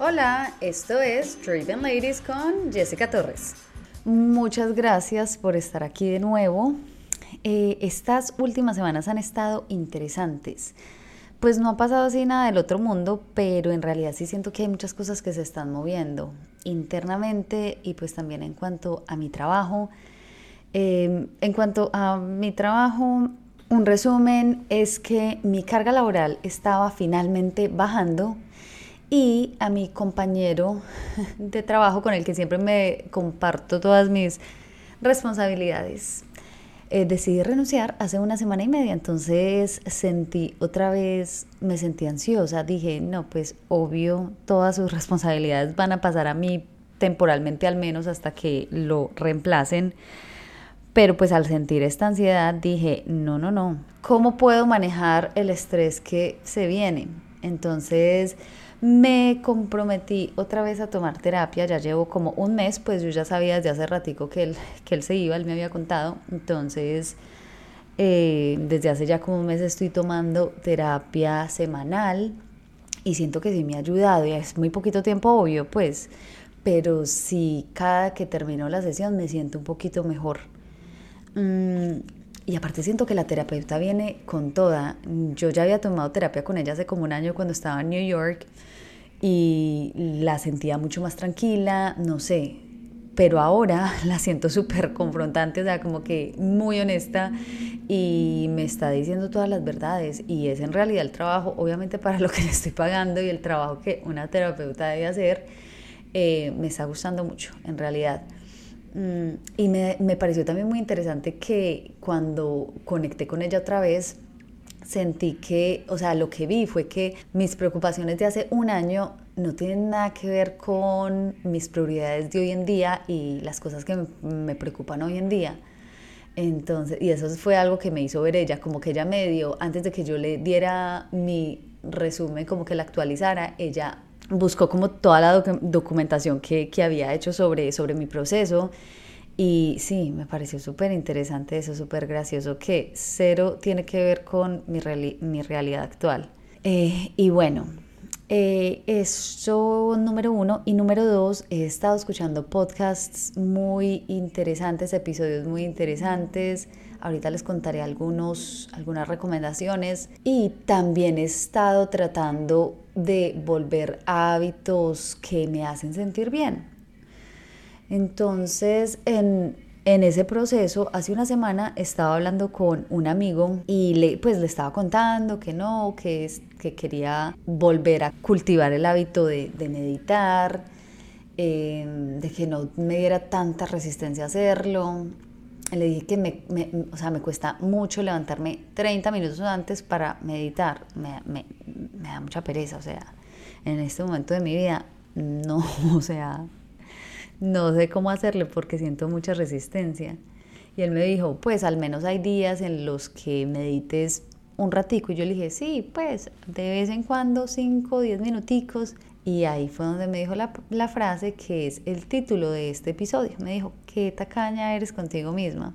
Hola, esto es Driven Ladies con Jessica Torres. Muchas gracias por estar aquí de nuevo. Eh, estas últimas semanas han estado interesantes. Pues no ha pasado así nada del otro mundo, pero en realidad sí siento que hay muchas cosas que se están moviendo internamente y pues también en cuanto a mi trabajo. Eh, en cuanto a mi trabajo, un resumen es que mi carga laboral estaba finalmente bajando y a mi compañero de trabajo con el que siempre me comparto todas mis responsabilidades. Eh, decidí renunciar hace una semana y media, entonces sentí otra vez, me sentí ansiosa, dije, no, pues obvio, todas sus responsabilidades van a pasar a mí temporalmente al menos hasta que lo reemplacen. Pero pues al sentir esta ansiedad dije, no, no, no, ¿cómo puedo manejar el estrés que se viene? Entonces me comprometí otra vez a tomar terapia, ya llevo como un mes, pues yo ya sabía desde hace ratico que él, que él se iba, él me había contado, entonces eh, desde hace ya como un mes estoy tomando terapia semanal y siento que sí me ha ayudado, y es muy poquito tiempo obvio, pues, pero sí cada que termino la sesión me siento un poquito mejor. Mm, y aparte siento que la terapeuta viene con toda. Yo ya había tomado terapia con ella hace como un año cuando estaba en New York y la sentía mucho más tranquila, no sé, pero ahora la siento súper confrontante, o sea, como que muy honesta y me está diciendo todas las verdades y es en realidad el trabajo, obviamente para lo que le estoy pagando y el trabajo que una terapeuta debe hacer, eh, me está gustando mucho, en realidad. Mm, y me, me pareció también muy interesante que cuando conecté con ella otra vez, sentí que, o sea, lo que vi fue que mis preocupaciones de hace un año no tienen nada que ver con mis prioridades de hoy en día y las cosas que me, preocupan hoy en día. Entonces, y eso fue algo que me hizo ver ella, como que ella me dio, antes de que yo le diera mi resumen, como que la actualizara, ella buscó como toda la documentación que, que había hecho sobre, sobre mi proceso y sí, me pareció súper interesante eso, súper gracioso, que cero tiene que ver con mi, mi realidad actual. Eh, y bueno, eh, eso número uno. Y número dos, he estado escuchando podcasts muy interesantes, episodios muy interesantes. Ahorita les contaré algunos, algunas recomendaciones. Y también he estado tratando de volver hábitos que me hacen sentir bien. Entonces, en, ese proceso, hace una semana estaba hablando con un amigo y le, pues le estaba contando que no, que, que quería volver a cultivar el hábito de, meditar, em, de que no me diera tanta resistencia a hacerlo. Le dije que me, o sea, me cuesta mucho levantarme 30 minutos antes para meditar. Me, da mucha pereza, o sea, en este momento de mi vida, no, o sea, no sé cómo hacerle porque siento mucha resistencia. Y él me dijo, pues al menos hay días en los que medites un ratico. Y yo le dije, sí, pues de vez en cuando, 5, 10 minuticos. Y ahí fue donde me dijo la, la, frase que es el título de este episodio. Me dijo, qué tacaña eres contigo misma.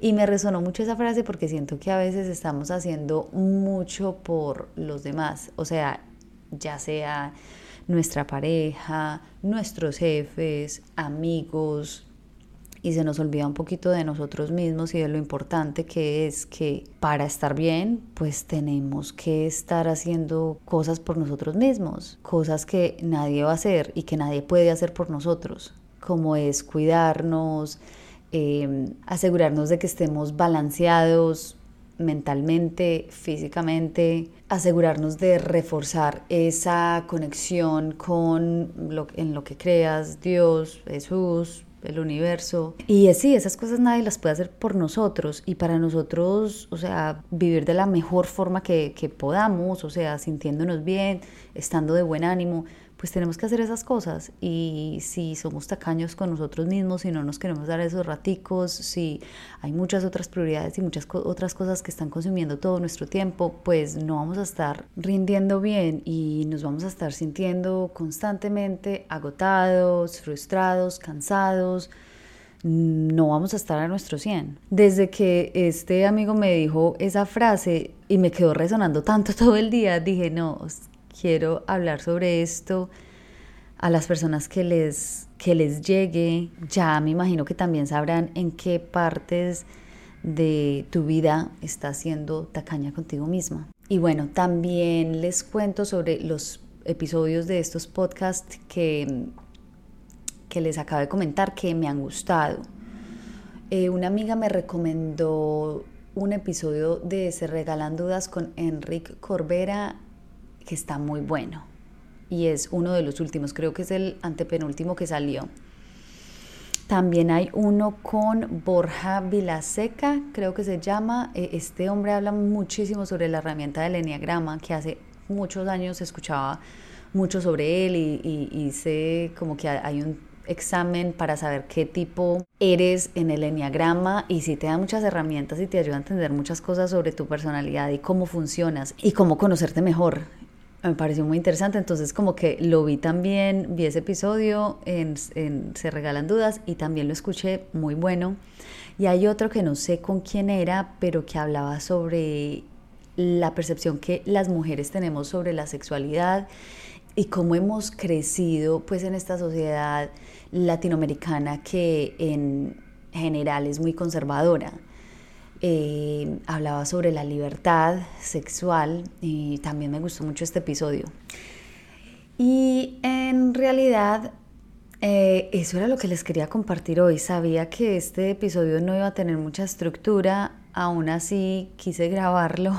Y me resonó mucho esa frase porque siento que a veces estamos haciendo mucho por los demás. O sea, ya sea nuestra pareja, nuestros jefes, amigos, y se nos olvida un poquito de nosotros mismos y de lo importante que es que para estar bien, pues tenemos que estar haciendo cosas por nosotros mismos, cosas que nadie va a hacer y que nadie puede hacer por nosotros, como es cuidarnos, eh, asegurarnos de que estemos balanceados mentalmente, físicamente, asegurarnos de reforzar esa conexión con lo, en lo que creas, Dios, Jesús, el universo. Y sí, esas cosas nadie las puede hacer por nosotros y para nosotros, o sea, vivir de la mejor forma que, que podamos, o sea, sintiéndonos bien, estando de buen ánimo, pues tenemos que hacer esas cosas y si somos tacaños con nosotros mismos, si no nos queremos dar esos raticos, si hay muchas otras prioridades y muchas otras cosas que están consumiendo todo nuestro tiempo, pues no vamos a estar rindiendo bien y nos vamos a estar sintiendo constantemente agotados, frustrados, cansados, no vamos a estar a nuestro 100. Desde que este amigo me dijo esa frase y me quedó resonando tanto todo el día, dije, no, quiero hablar sobre esto. a las personas que les, que les llegue. Ya me imagino que también sabrán en qué partes de tu vida estás siendo tacaña contigo misma. Y bueno, también les cuento sobre los episodios de estos podcasts que, que les acabo de comentar que me han gustado. Eh, una amiga me recomendó un episodio de Se Regalan Dudas con Enrique Corbera que está muy bueno y es uno de los últimos, creo que es el antepenúltimo que salió. También hay uno con Borja Vilaseca, creo que se llama. E, este hombre habla muchísimo sobre la herramienta del enneagrama, que hace muchos años escuchaba mucho sobre él y, y sé como que hay un examen para saber qué tipo eres en el enneagrama y si te da muchas herramientas y te ayuda a entender muchas cosas sobre tu personalidad y cómo funcionas y cómo conocerte mejor me pareció muy interesante, entonces como que lo vi también, vi ese episodio en, Se Regalan Dudas y también lo escuché muy bueno. Y hay otro que no sé con quién era, pero que hablaba sobre la percepción que las mujeres tenemos sobre la sexualidad y cómo hemos crecido pues en esta sociedad latinoamericana que en general es muy conservadora. Eh, hablaba sobre la libertad sexual y también me gustó mucho este episodio. Y en realidad eh, eso era lo que les quería compartir hoy. Sabía que este episodio no iba a tener mucha estructura, aún así quise grabarlo.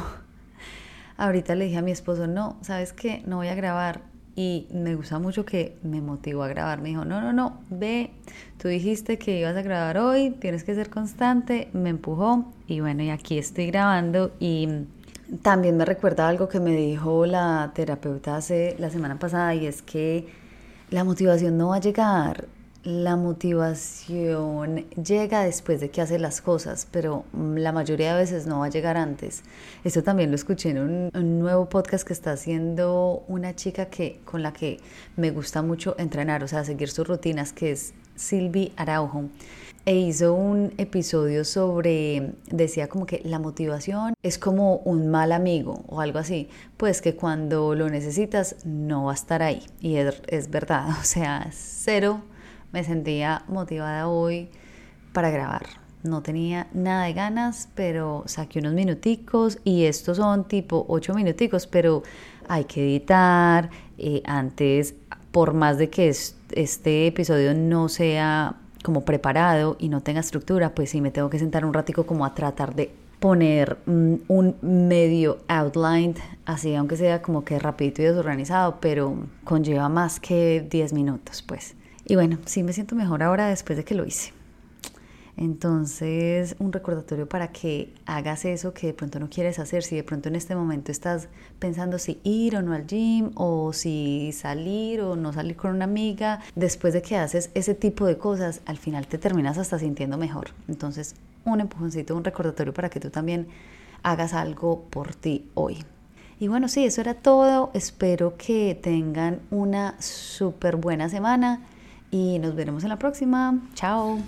Ahorita le dije a mi esposo, no, ¿sabes qué? No voy a grabar y me gusta mucho que me motivó a grabar. Me dijo, no, no, no, ve, tú dijiste que ibas a grabar hoy, tienes que ser constante, me empujó y bueno, y aquí estoy grabando y también me recuerda algo que me dijo la terapeuta hace la semana pasada y es que la motivación no va a llegar la motivación llega después de que hace las cosas, pero la mayoría de veces no va a llegar antes. Esto también lo escuché en un, nuevo podcast que está haciendo una chica que, con la que me gusta mucho entrenar, o sea, seguir sus rutinas, que es Silvi Araujo. E hizo un episodio sobre, decía como que la motivación es como un mal amigo o algo así, pues que cuando lo necesitas no va a estar ahí. Y es, es verdad, o sea, cero me sentía motivada hoy para grabar. No tenía nada de ganas, pero saqué unos minuticos y estos son tipo ocho minuticos, pero hay que editar. Eh, antes, por más de que este episodio no sea como preparado y no tenga estructura, pues sí me tengo que sentar un ratico como a tratar de poner mm, un medio outline, así aunque sea como que rapidito y desorganizado, pero conlleva más que 10 minutos, pues. Y bueno, sí me siento mejor ahora después de que lo hice. Entonces, un recordatorio para que hagas eso que de pronto no quieres hacer. Si de pronto en este momento estás pensando si ir o no al gym, o si salir o no salir con una amiga, después de que haces ese tipo de cosas, al final te terminas hasta sintiendo mejor. Entonces, un empujoncito, un recordatorio para que tú también hagas algo por ti hoy. Y bueno, sí, eso era todo. Espero que tengan una súper buena semana y nos veremos en la próxima. Chao.